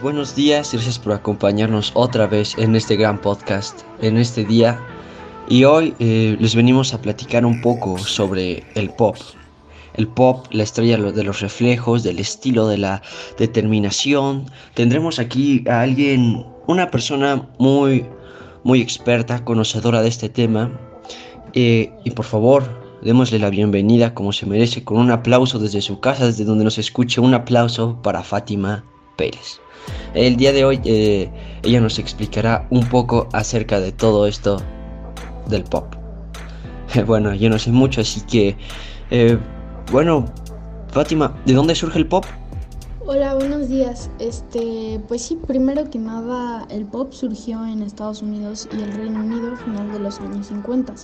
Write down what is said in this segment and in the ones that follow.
Buenos días, gracias por acompañarnos otra vez en este gran podcast, en este día. Y hoy eh, les venimos a platicar un poco sobre el pop. El pop, la estrella de los reflejos, del estilo, de la determinación. Tendremos aquí a alguien, una persona muy, muy experta, conocedora de este tema. Eh, y por favor, démosle la bienvenida como se merece, con un aplauso desde su casa, desde donde nos escuche. Un aplauso para Fátima Pérez. El día de hoy eh, ella nos explicará un poco acerca de todo esto del pop. Bueno, yo no sé mucho, así que... Eh, bueno, Fátima, ¿de dónde surge el pop? Hola, buenos días. Este, pues sí, primero que nada, el pop surgió en Estados Unidos y el Reino Unido a final de los años 50.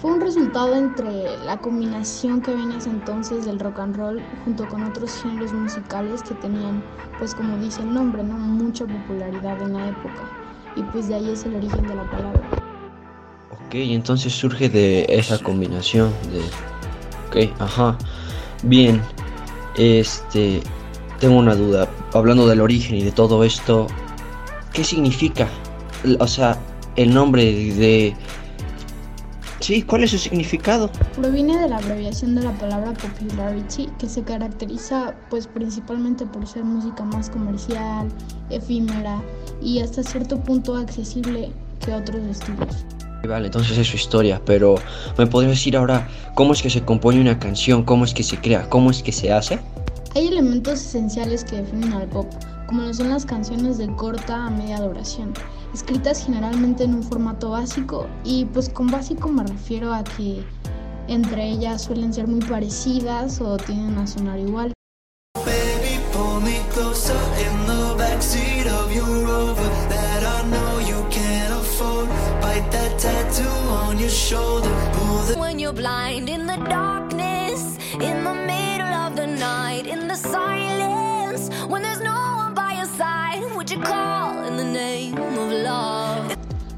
Fue un resultado entre la combinación que ese entonces del rock and roll junto con otros géneros musicales que tenían, pues como dice el nombre, ¿no? mucha popularidad en la época. Y pues de ahí es el origen de la palabra. Ok, entonces surge de esa combinación de... Ok, ajá. Bien, este... Tengo una duda. Hablando del origen y de todo esto, ¿qué significa? O sea, el nombre de Sí, ¿cuál es su significado? Proviene de la abreviación de la palabra popularity, que se caracteriza pues principalmente por ser música más comercial, efímera y hasta cierto punto accesible que otros estilos. Vale, entonces es su historia, pero ¿me podrías decir ahora cómo es que se compone una canción, cómo es que se crea, cómo es que se hace? Hay elementos esenciales que definen al pop, como lo son las canciones de corta a media duración, escritas generalmente en un formato básico y pues con básico me refiero a que entre ellas suelen ser muy parecidas o tienden a sonar igual.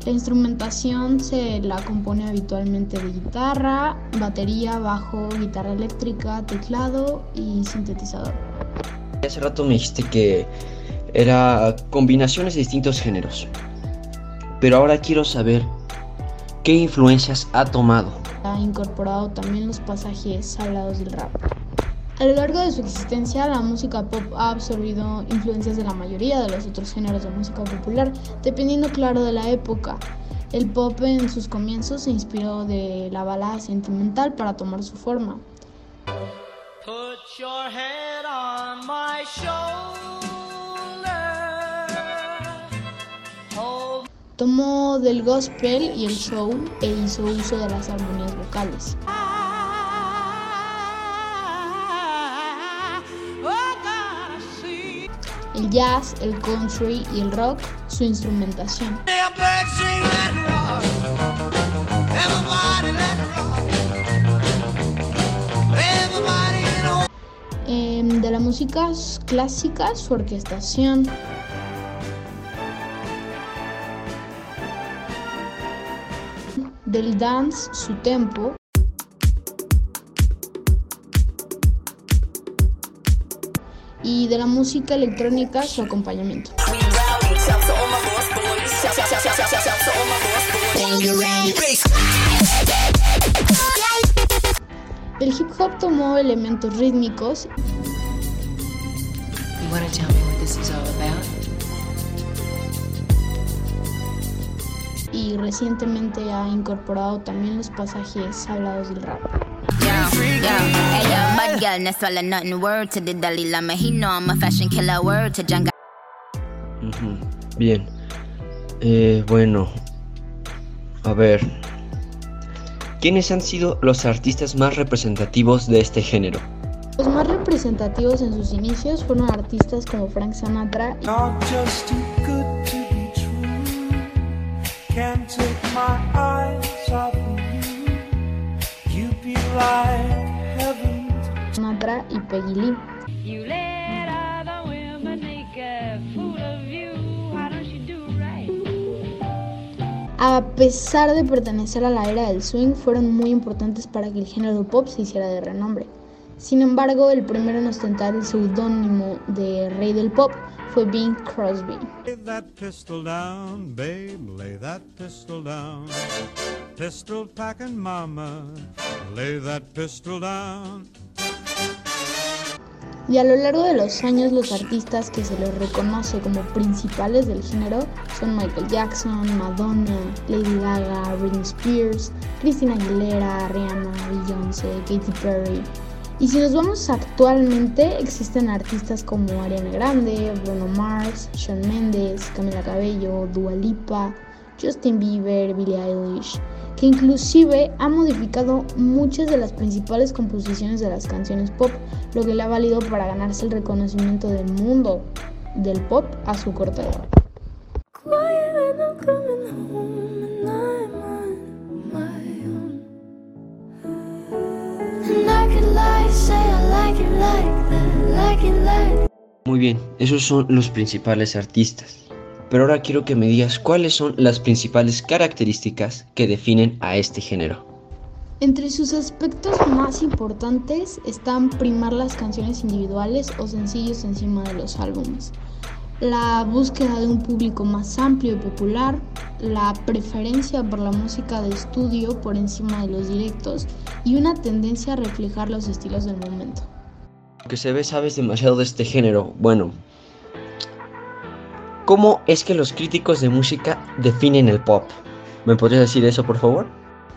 La instrumentación se la compone habitualmente de guitarra, batería, bajo, guitarra eléctrica, teclado y sintetizador. Hace rato me dijiste que era combinaciones de distintos géneros. Pero ahora quiero saber qué influencias ha tomado. Ha incorporado también los pasajes hablados del rap. A lo largo de su existencia, la música pop ha absorbido influencias de la mayoría de los otros géneros de música popular, dependiendo claro de la época. El pop en sus comienzos se inspiró de la balada sentimental para tomar su forma. Tomó del gospel y el soul e hizo uso de las armonías vocales. El jazz, el country y el rock, su instrumentación. Em, de la música clásica, su orquestación. Del dance, su tempo. Y de la música electrónica su acompañamiento. El hip hop tomó elementos rítmicos y recientemente ha incorporado también los pasajes hablados del rap. Bien. Eh, bueno. A ver. ¿Quiénes han sido los artistas más representativos de este género? Los más representativos en sus inicios fueron artistas como Frank Sinatra y y Peggy Lee. A pesar de pertenecer a la era del swing, fueron muy importantes para que el género pop se hiciera de renombre. Sin embargo, el primero en ostentar el seudónimo de Rey del Pop fue Bing Crosby. Y a lo largo de los años los artistas que se les reconoce como principales del género son Michael Jackson, Madonna, Lady Gaga, Britney Spears, Christina Aguilera, Rihanna, Beyoncé, Katy Perry. Y si nos vamos actualmente, existen artistas como Ariana Grande, Bruno Mars, Shawn Mendes, Camila Cabello, Dua Lipa, Justin Bieber, Billie Eilish, que inclusive ha modificado muchas de las principales composiciones de las canciones pop, lo que le ha valido para ganarse el reconocimiento del mundo del pop a su corta edad. Muy bien, esos son los principales artistas. Pero ahora quiero que me digas cuáles son las principales características que definen a este género. Entre sus aspectos más importantes están primar las canciones individuales o sencillos encima de los álbumes, la búsqueda de un público más amplio y popular, la preferencia por la música de estudio por encima de los directos y una tendencia a reflejar los estilos del momento. Que se ve sabes demasiado de este género. Bueno, ¿Cómo es que los críticos de música definen el pop? ¿Me podrías decir eso, por favor?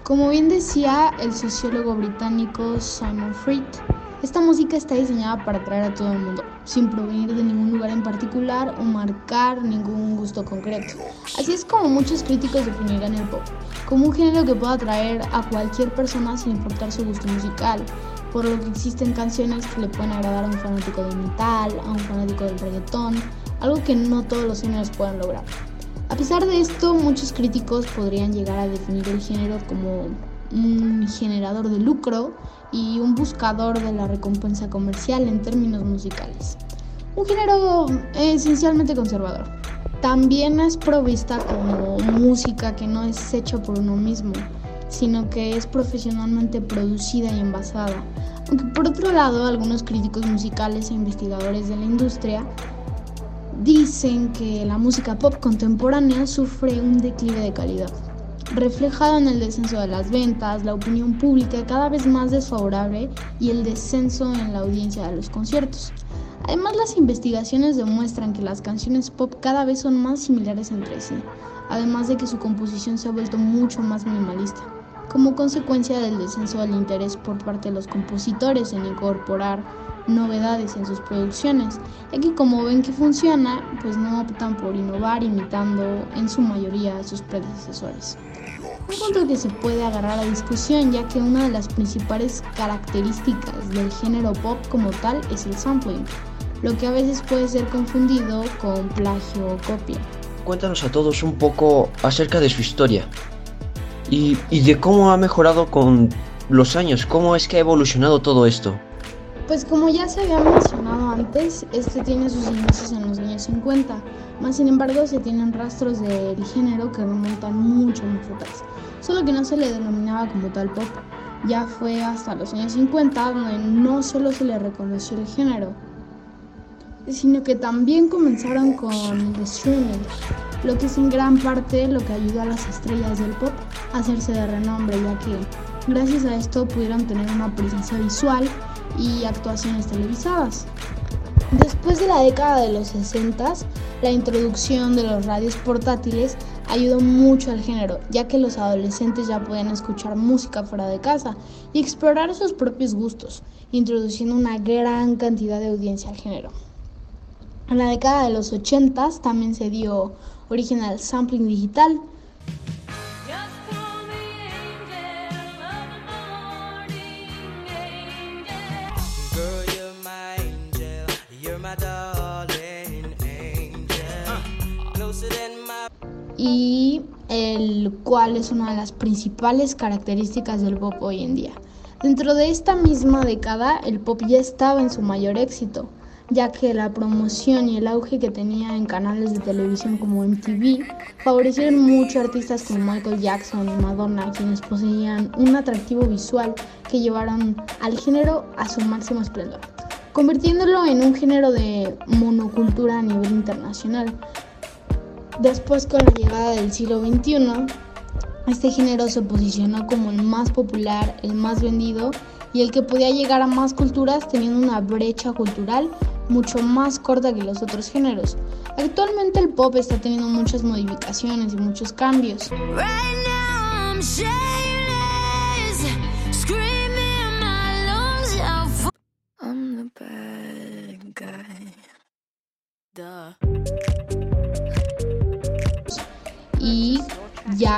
Como bien decía el sociólogo británico Simon Freed, esta música está diseñada para atraer a todo el mundo, sin provenir de ningún lugar en particular o marcar ningún gusto concreto. Así es como muchos críticos definirán el pop, como un género que puede atraer a cualquier persona sin importar su gusto musical, por lo que existen canciones que le pueden agradar a un fanático del metal, a un fanático del reggaetón, algo que no todos los géneros pueden lograr. A pesar de esto, muchos críticos podrían llegar a definir el género como un generador de lucro y un buscador de la recompensa comercial en términos musicales. Un género esencialmente conservador. También es provista como música que no es hecha por uno mismo, sino que es profesionalmente producida y envasada. Aunque por otro lado, algunos críticos musicales e investigadores de la industria dicen que la música pop contemporánea sufre un declive de calidad, reflejado en el descenso de las ventas, la opinión pública cada vez más desfavorable y el descenso en la audiencia de los conciertos. Además, las investigaciones demuestran que las canciones pop cada vez son más similares entre sí, además de que su composición se ha vuelto mucho más minimalista, como consecuencia del descenso del interés por parte de los compositores en incorporar novedades en sus producciones, ya que como ven que funciona, pues no optan por innovar imitando en su mayoría a sus predecesores. Un punto que se puede agarrar a discusión, ya que una de las principales características del género pop como tal es el sampling, lo que a veces puede ser confundido con plagio o copia. Cuéntanos a todos un poco acerca de su historia y, y de cómo ha mejorado con los años, cómo es que ha evolucionado todo esto. Pues como ya se había mencionado antes, este tiene sus inicios en los años 50, más sin embargo se tienen rastros del género que remontan mucho más atrás, solo que no se le denominaba como tal pop. Ya fue hasta los años 50 donde no solo se le reconoció el género, sino que también comenzaron con el streaming, lo que es en gran parte lo que ayudó a las estrellas del pop a hacerse de renombre, ya que gracias a esto pudieron tener una presencia visual y actuaciones televisadas. Después de la década de los 60, la introducción de los radios portátiles ayudó mucho al género, ya que los adolescentes ya podían escuchar música fuera de casa y explorar sus propios gustos, introduciendo una gran cantidad de audiencia al género. En la década de los 80 también se dio origen al sampling digital, y el cual es una de las principales características del pop hoy en día. Dentro de esta misma década, el pop ya estaba en su mayor éxito, ya que la promoción y el auge que tenía en canales de televisión como MTV favorecieron mucho a artistas como Michael Jackson y Madonna, quienes poseían un atractivo visual que llevaron al género a su máximo esplendor. convirtiéndolo en un género de monocultura a nivel internacional. Después, con la llegada del siglo XXI, este género se posicionó como el más popular, el más vendido y el que podía llegar a más culturas teniendo una brecha cultural mucho más corta que los otros géneros. Actualmente el pop está teniendo muchas modificaciones y muchos cambios.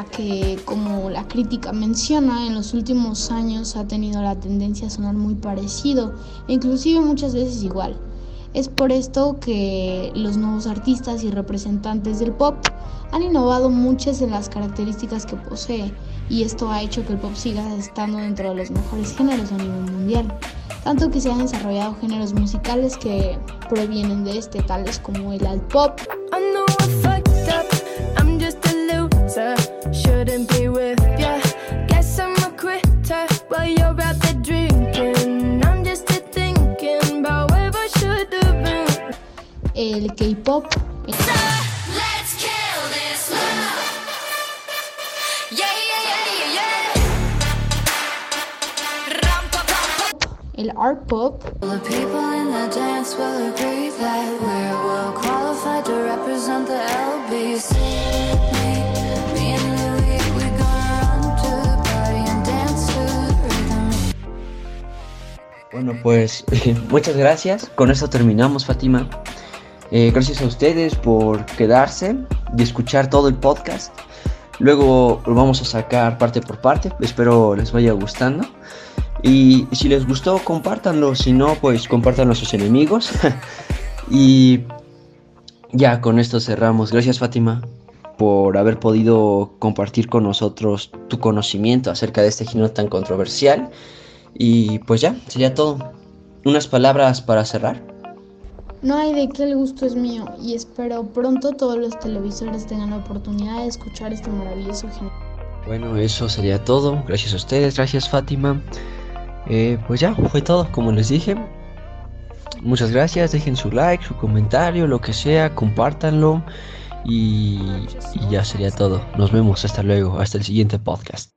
Que como la crítica menciona, en los últimos años ha tenido la tendencia a sonar muy parecido, e inclusive muchas veces igual. Es por esto que los nuevos artistas y representantes del pop han innovado muchas en las características que posee y esto ha hecho que el pop siga estando dentro de los mejores géneros a nivel mundial, tanto que se han desarrollado géneros musicales que provienen de este, tales como el alt pop. tight while you're out there drinking. I'm just thinking about where I should have been. El K-pop. Art pop. The people in the dance will agree that we're well qualified to represent the LBC. Bueno, pues muchas gracias. Con eso terminamos, Fátima. Eh, gracias a ustedes por quedarse y escuchar todo el podcast. Luego lo vamos a sacar parte por parte. Espero les vaya gustando. Y si les gustó, compártanlo. Si no, pues compártanlo a sus enemigos. y ya con esto cerramos. Gracias, Fátima, por haber podido compartir con nosotros tu conocimiento acerca de este género tan controversial. Y pues ya, sería todo. Unas palabras para cerrar. No hay de qué el gusto es mío y espero pronto todos los televisores tengan la oportunidad de escuchar este maravilloso género. Bueno, eso sería todo. Gracias a ustedes, gracias Fátima. Eh, pues ya, fue todo, como les dije. Muchas gracias, dejen su like, su comentario, lo que sea, compártanlo y, y ya sería todo. Nos vemos, hasta luego, hasta el siguiente podcast.